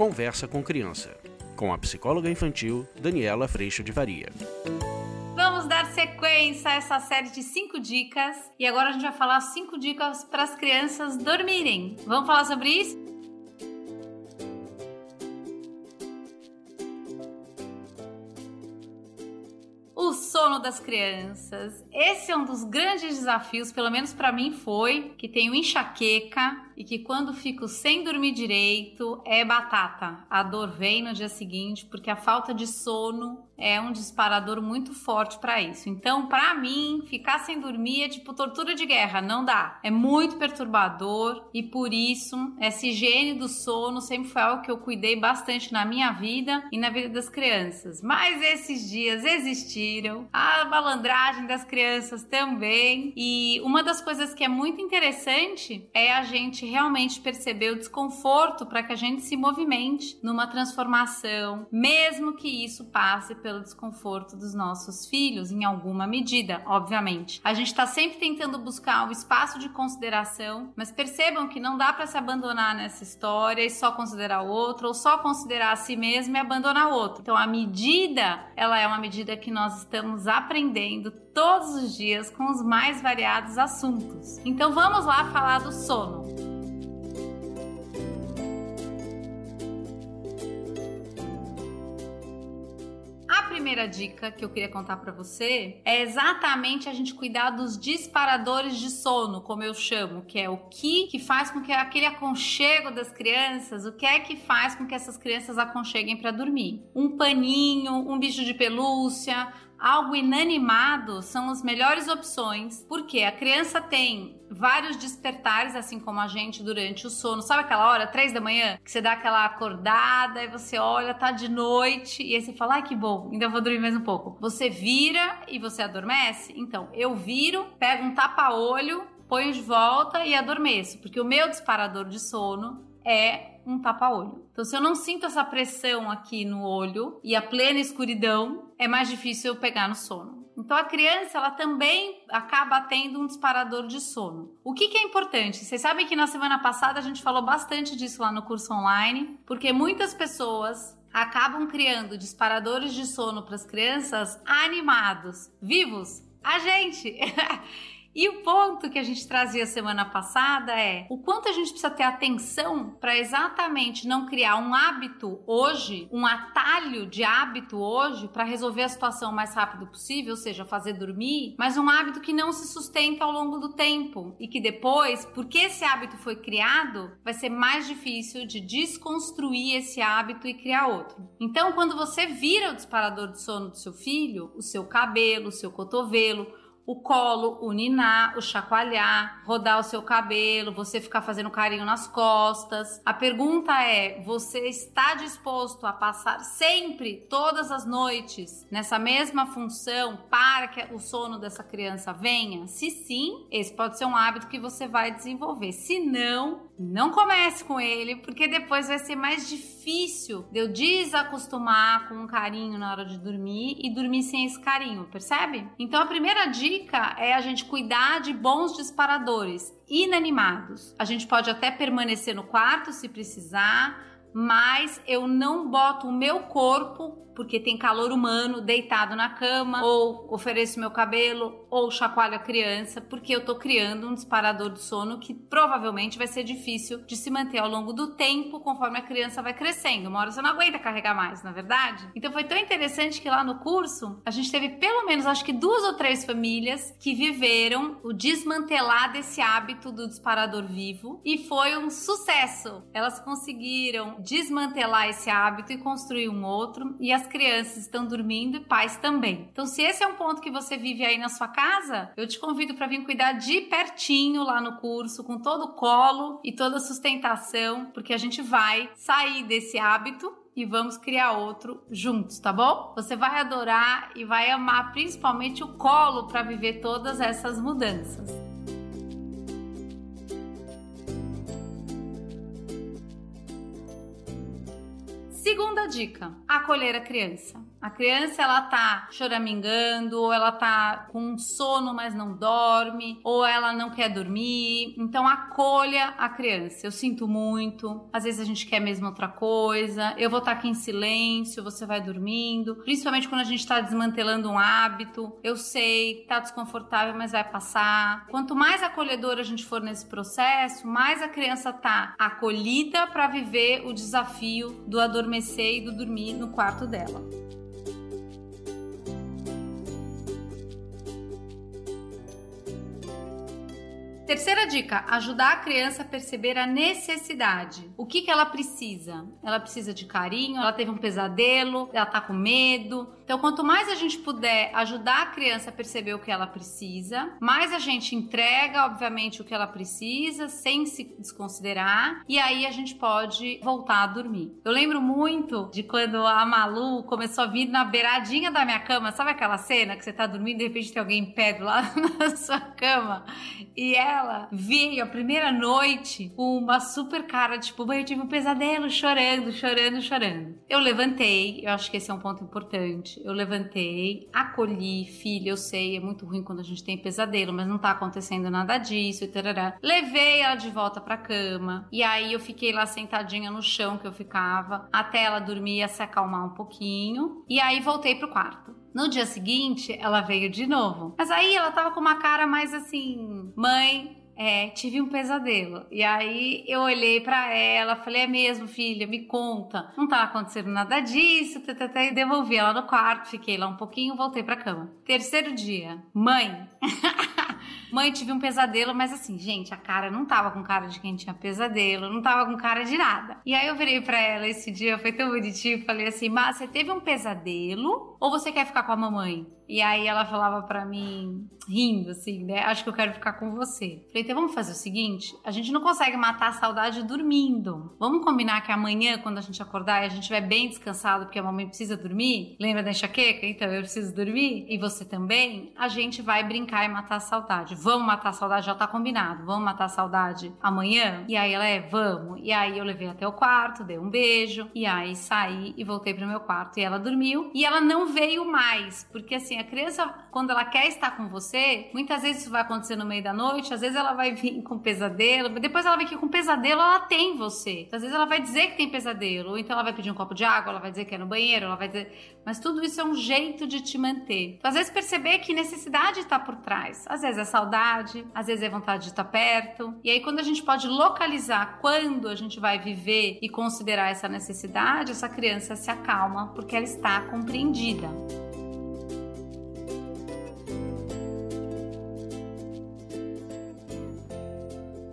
Conversa com Criança, com a psicóloga infantil Daniela Freixo de Varia. Vamos dar sequência a essa série de cinco dicas e agora a gente vai falar cinco dicas para as crianças dormirem. Vamos falar sobre isso? O sono das crianças. Esse é um dos grandes desafios, pelo menos para mim foi, que tenho enxaqueca e que quando fico sem dormir direito é batata. A dor vem no dia seguinte porque a falta de sono é um disparador muito forte para isso. Então, para mim, ficar sem dormir é tipo tortura de guerra, não dá. É muito perturbador e por isso essa higiene do sono sempre foi algo que eu cuidei bastante na minha vida e na vida das crianças. Mas esses dias existiram, a malandragem das crianças também. E uma das coisas que é muito interessante é a gente realmente perceber o desconforto para que a gente se movimente numa transformação, mesmo que isso passe pelo desconforto dos nossos filhos, em alguma medida, obviamente. A gente está sempre tentando buscar o espaço de consideração, mas percebam que não dá para se abandonar nessa história e só considerar o outro, ou só considerar a si mesmo e abandonar o outro. Então, a medida, ela é uma medida que nós estamos aprendendo todos os dias com os mais variados assuntos. Então, vamos lá falar do sono. Primeira dica que eu queria contar para você é exatamente a gente cuidar dos disparadores de sono, como eu chamo, que é o que que faz com que aquele aconchego das crianças, o que é que faz com que essas crianças aconcheguem para dormir? Um paninho, um bicho de pelúcia, algo inanimado são as melhores opções, porque a criança tem vários despertares, assim como a gente durante o sono. Sabe aquela hora, três da manhã, que você dá aquela acordada e você olha, tá de noite, e aí você fala, ai que bom, ainda vou dormir mais um pouco. Você vira e você adormece? Então, eu viro, pego um tapa-olho, ponho de volta e adormeço, porque o meu disparador de sono é um tapa-olho. Então, se eu não sinto essa pressão aqui no olho e a plena escuridão, é mais difícil eu pegar no sono. Então, a criança, ela também acaba tendo um disparador de sono. O que, que é importante? Vocês sabem que na semana passada a gente falou bastante disso lá no curso online, porque muitas pessoas acabam criando disparadores de sono para as crianças animados, vivos. A gente! E o ponto que a gente trazia semana passada é o quanto a gente precisa ter atenção para exatamente não criar um hábito hoje, um atalho de hábito hoje para resolver a situação o mais rápido possível, ou seja, fazer dormir, mas um hábito que não se sustenta ao longo do tempo e que depois, porque esse hábito foi criado, vai ser mais difícil de desconstruir esse hábito e criar outro. Então, quando você vira o disparador de sono do seu filho, o seu cabelo, o seu cotovelo, o colo, o ninar, o chacoalhar, rodar o seu cabelo, você ficar fazendo carinho nas costas. A pergunta é: você está disposto a passar sempre, todas as noites, nessa mesma função para que o sono dessa criança venha? Se sim, esse pode ser um hábito que você vai desenvolver. Se não, não comece com ele, porque depois vai ser mais difícil de eu desacostumar com um carinho na hora de dormir e dormir sem esse carinho, percebe? Então a primeira dica é a gente cuidar de bons disparadores inanimados. A gente pode até permanecer no quarto se precisar, mas eu não boto o meu corpo porque tem calor humano deitado na cama, ou ofereço meu cabelo, ou chacoalho a criança, porque eu tô criando um disparador de sono que provavelmente vai ser difícil de se manter ao longo do tempo, conforme a criança vai crescendo. Uma hora você não aguenta carregar mais, na é verdade? Então foi tão interessante que lá no curso a gente teve pelo menos acho que duas ou três famílias que viveram o desmantelar desse hábito do disparador vivo e foi um sucesso. Elas conseguiram desmantelar esse hábito e construir um outro e as crianças estão dormindo e pais também. Então, se esse é um ponto que você vive aí na sua casa, eu te convido para vir cuidar de pertinho lá no curso, com todo o colo e toda a sustentação, porque a gente vai sair desse hábito e vamos criar outro juntos, tá bom? Você vai adorar e vai amar principalmente o colo para viver todas essas mudanças. Segunda dica: acolher a criança. A criança ela tá choramingando, ou ela tá com sono, mas não dorme, ou ela não quer dormir. Então acolha a criança. Eu sinto muito. Às vezes a gente quer mesmo outra coisa. Eu vou estar tá aqui em silêncio, você vai dormindo. Principalmente quando a gente está desmantelando um hábito. Eu sei, tá desconfortável, mas vai passar. Quanto mais acolhedor a gente for nesse processo, mais a criança tá acolhida para viver o desafio do adormecer e do dormir no quarto dela. Terceira dica: ajudar a criança a perceber a necessidade. O que, que ela precisa? Ela precisa de carinho, ela teve um pesadelo, ela tá com medo. Então, quanto mais a gente puder ajudar a criança a perceber o que ela precisa, mais a gente entrega, obviamente, o que ela precisa, sem se desconsiderar, e aí a gente pode voltar a dormir. Eu lembro muito de quando a Malu começou a vir na beiradinha da minha cama, sabe aquela cena que você tá dormindo e de repente tem alguém em pé do lado na sua cama? E ela veio a primeira noite com uma super cara, tipo, eu tive um pesadelo, chorando, chorando, chorando. Eu levantei, eu acho que esse é um ponto importante. Eu levantei, acolhi, filha, eu sei, é muito ruim quando a gente tem pesadelo, mas não tá acontecendo nada disso, e tarará. Levei ela de volta pra cama, e aí eu fiquei lá sentadinha no chão que eu ficava, até ela dormir, se acalmar um pouquinho, e aí voltei pro quarto. No dia seguinte, ela veio de novo. Mas aí ela tava com uma cara mais assim: mãe, é, tive um pesadelo. E aí eu olhei para ela, falei: é mesmo, filha, me conta. Não tava acontecendo nada disso, e devolvi ela no quarto, fiquei lá um pouquinho, voltei pra cama. Terceiro dia, mãe. Mãe, tive um pesadelo, mas assim, gente, a cara não tava com cara de quem tinha pesadelo, não tava com cara de nada. E aí eu virei pra ela esse dia, foi tão bonitinho, falei assim: Mas você teve um pesadelo ou você quer ficar com a mamãe? E aí ela falava para mim, rindo assim, né? Acho que eu quero ficar com você. Falei, então vamos fazer o seguinte: a gente não consegue matar a saudade dormindo. Vamos combinar que amanhã, quando a gente acordar e a gente estiver bem descansado, porque a mamãe precisa dormir, lembra da enxaqueca? Então eu preciso dormir, e você também, a gente vai brincar e matar a saudade. Vamos matar a saudade, já tá combinado. Vamos matar a saudade amanhã? E aí ela é, vamos. E aí eu levei até o quarto, dei um beijo, e aí saí e voltei pro meu quarto. E ela dormiu, e ela não veio mais, porque assim, a criança, quando ela quer estar com você, muitas vezes isso vai acontecer no meio da noite, às vezes ela vai vir com pesadelo, depois ela vem aqui com pesadelo, ela tem você. Às vezes ela vai dizer que tem pesadelo, ou então ela vai pedir um copo de água, ela vai dizer que é no banheiro, ela vai dizer. Mas tudo isso é um jeito de te manter. Então, às vezes perceber que necessidade está por trás. Às vezes é saudade, às vezes é vontade de estar perto. E aí, quando a gente pode localizar quando a gente vai viver e considerar essa necessidade, essa criança se acalma porque ela está compreendida.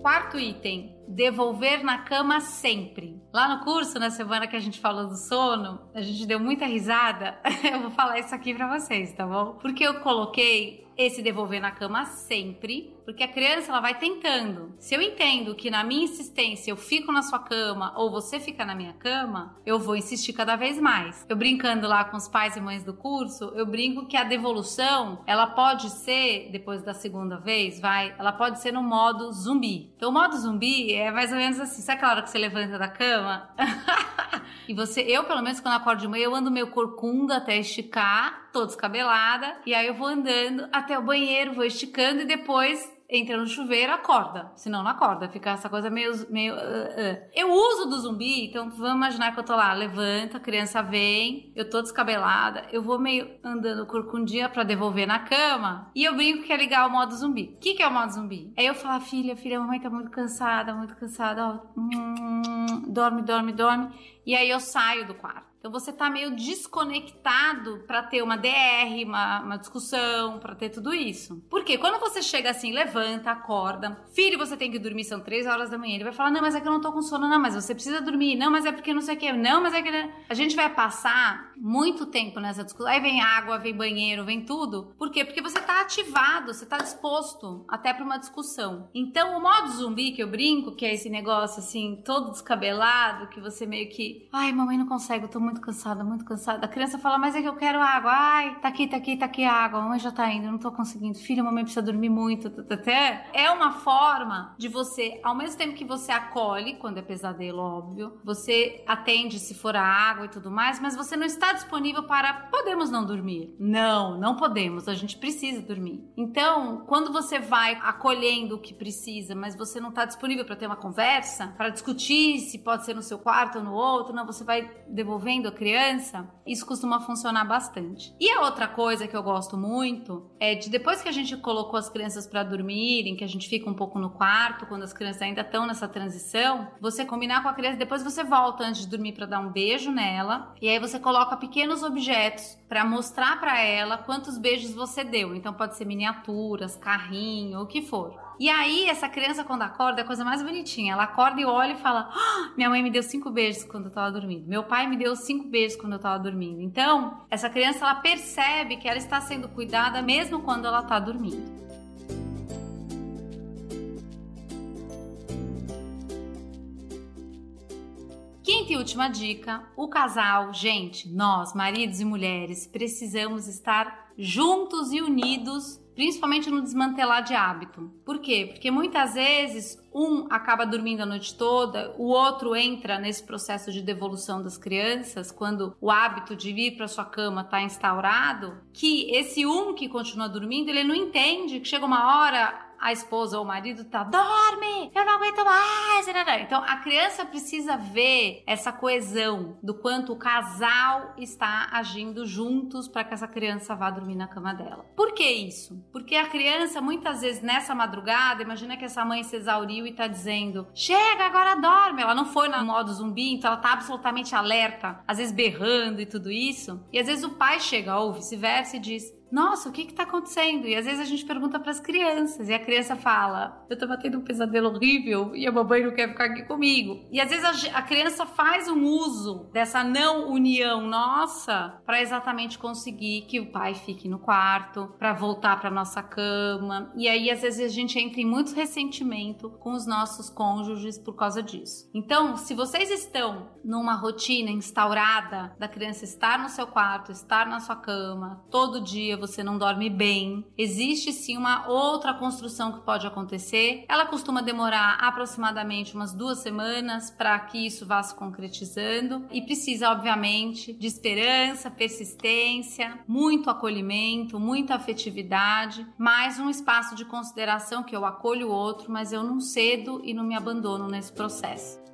Quarto item: devolver na cama sempre. Lá no curso, na semana que a gente falou do sono, a gente deu muita risada. Eu vou falar isso aqui para vocês, tá bom? Porque eu coloquei esse devolver na cama sempre, porque a criança ela vai tentando. Se eu entendo que na minha insistência eu fico na sua cama ou você fica na minha cama, eu vou insistir cada vez mais. Eu brincando lá com os pais e mães do curso, eu brinco que a devolução, ela pode ser depois da segunda vez, vai, ela pode ser no modo zumbi. Então o modo zumbi é mais ou menos assim, sabe aquela hora que você levanta da cama? e você, eu pelo menos quando acordo de manhã, eu ando meio corcunda até esticar, tô descabelada, e aí eu vou andando até o banheiro, vou esticando e depois entra no chuveiro, acorda. Senão não acorda, fica essa coisa meio. meio uh, uh. Eu uso do zumbi, então vamos imaginar que eu tô lá, levanta, a criança vem, eu tô descabelada, eu vou meio andando corcundinha pra devolver na cama e eu brinco que é ligar o modo zumbi. O que, que é o modo zumbi? Aí eu falo, filha, filha, a mamãe tá muito cansada, muito cansada, ó, hum, dorme, dorme, dorme. E aí eu saio do quarto. Então você tá meio desconectado para ter uma DR, uma, uma discussão, para ter tudo isso. Porque quando você chega assim, levanta, acorda, filho, você tem que dormir, são três horas da manhã. Ele vai falar: Não, mas é que eu não tô com sono, não, mas você precisa dormir, não, mas é porque não sei o que, não, mas é que. A gente vai passar muito tempo nessa discussão. Aí vem água, vem banheiro, vem tudo. Por quê? Porque você tá ativado, você tá disposto até para uma discussão. Então, o modo zumbi que eu brinco, que é esse negócio assim, todo descabelado, que você meio que, ai, mamãe não consegue, eu tô muito cansada, muito cansada. A criança fala: "Mas é que eu quero água". Ai, tá aqui, tá aqui, tá aqui a água. Mamãe já tá indo, não tô conseguindo. Filha, a mamãe precisa dormir muito. É uma forma de você, ao mesmo tempo que você acolhe quando é pesadelo, óbvio, você atende se for a água e tudo mais, mas você não está disponível para podemos não dormir. Não, não podemos, a gente precisa dormir. Então, quando você vai acolhendo o que precisa, mas você não está disponível para ter uma conversa, para discutir se pode ser no seu quarto ou no outro, não, você vai devolvendo a criança, isso costuma funcionar bastante. E a outra coisa que eu gosto muito é de depois que a gente colocou as crianças para dormirem, que a gente fica um pouco no quarto, quando as crianças ainda estão nessa transição, você combinar com a criança, depois você volta antes de dormir para dar um beijo nela, e aí você coloca pequenos objetos para mostrar para ela quantos beijos você deu. Então pode ser miniaturas, carrinho, o que for. E aí, essa criança, quando acorda, é a coisa mais bonitinha. Ela acorda e olha e fala: ah, Minha mãe me deu cinco beijos quando eu tava dormindo. Meu pai me deu cinco beijos quando eu tava dormindo. Então, essa criança, ela percebe que ela está sendo cuidada mesmo quando ela tá dormindo. Quinta e última dica: o casal, gente, nós, maridos e mulheres, precisamos estar juntos e unidos, principalmente no desmantelar de hábito. Por quê? Porque muitas vezes um acaba dormindo a noite toda, o outro entra nesse processo de devolução das crianças, quando o hábito de vir para sua cama está instaurado, que esse um que continua dormindo, ele não entende que chega uma hora a esposa ou o marido tá, dorme, eu não aguento mais. Então a criança precisa ver essa coesão do quanto o casal está agindo juntos para que essa criança vá dormir na cama dela. Por que isso? Porque a criança muitas vezes nessa madrugada, imagina que essa mãe se exauriu e tá dizendo: "Chega, agora dorme". Ela não foi no modo zumbi, então ela tá absolutamente alerta, às vezes berrando e tudo isso. E às vezes o pai chega ou vice-versa e diz: nossa, o que está acontecendo? E às vezes a gente pergunta para as crianças e a criança fala: Eu tô tendo um pesadelo horrível e a mamãe não quer ficar aqui comigo. E às vezes a, a criança faz um uso dessa não união nossa para exatamente conseguir que o pai fique no quarto, para voltar para nossa cama. E aí às vezes a gente entra em muito ressentimento com os nossos cônjuges por causa disso. Então, se vocês estão numa rotina instaurada da criança estar no seu quarto, estar na sua cama todo dia você não dorme bem. Existe sim uma outra construção que pode acontecer. Ela costuma demorar aproximadamente umas duas semanas para que isso vá se concretizando e precisa, obviamente, de esperança, persistência, muito acolhimento, muita afetividade, mais um espaço de consideração que eu acolho o outro, mas eu não cedo e não me abandono nesse processo.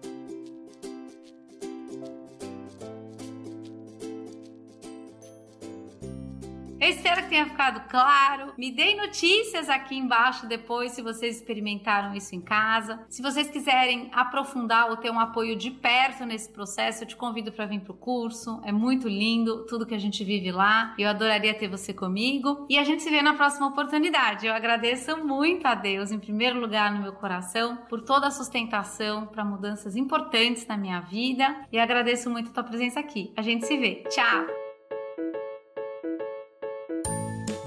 Eu espero que tenha ficado claro. Me deem notícias aqui embaixo depois se vocês experimentaram isso em casa. Se vocês quiserem aprofundar ou ter um apoio de perto nesse processo, eu te convido para vir para o curso. É muito lindo tudo que a gente vive lá. Eu adoraria ter você comigo. E a gente se vê na próxima oportunidade. Eu agradeço muito a Deus, em primeiro lugar no meu coração, por toda a sustentação para mudanças importantes na minha vida. E agradeço muito a tua presença aqui. A gente se vê. Tchau!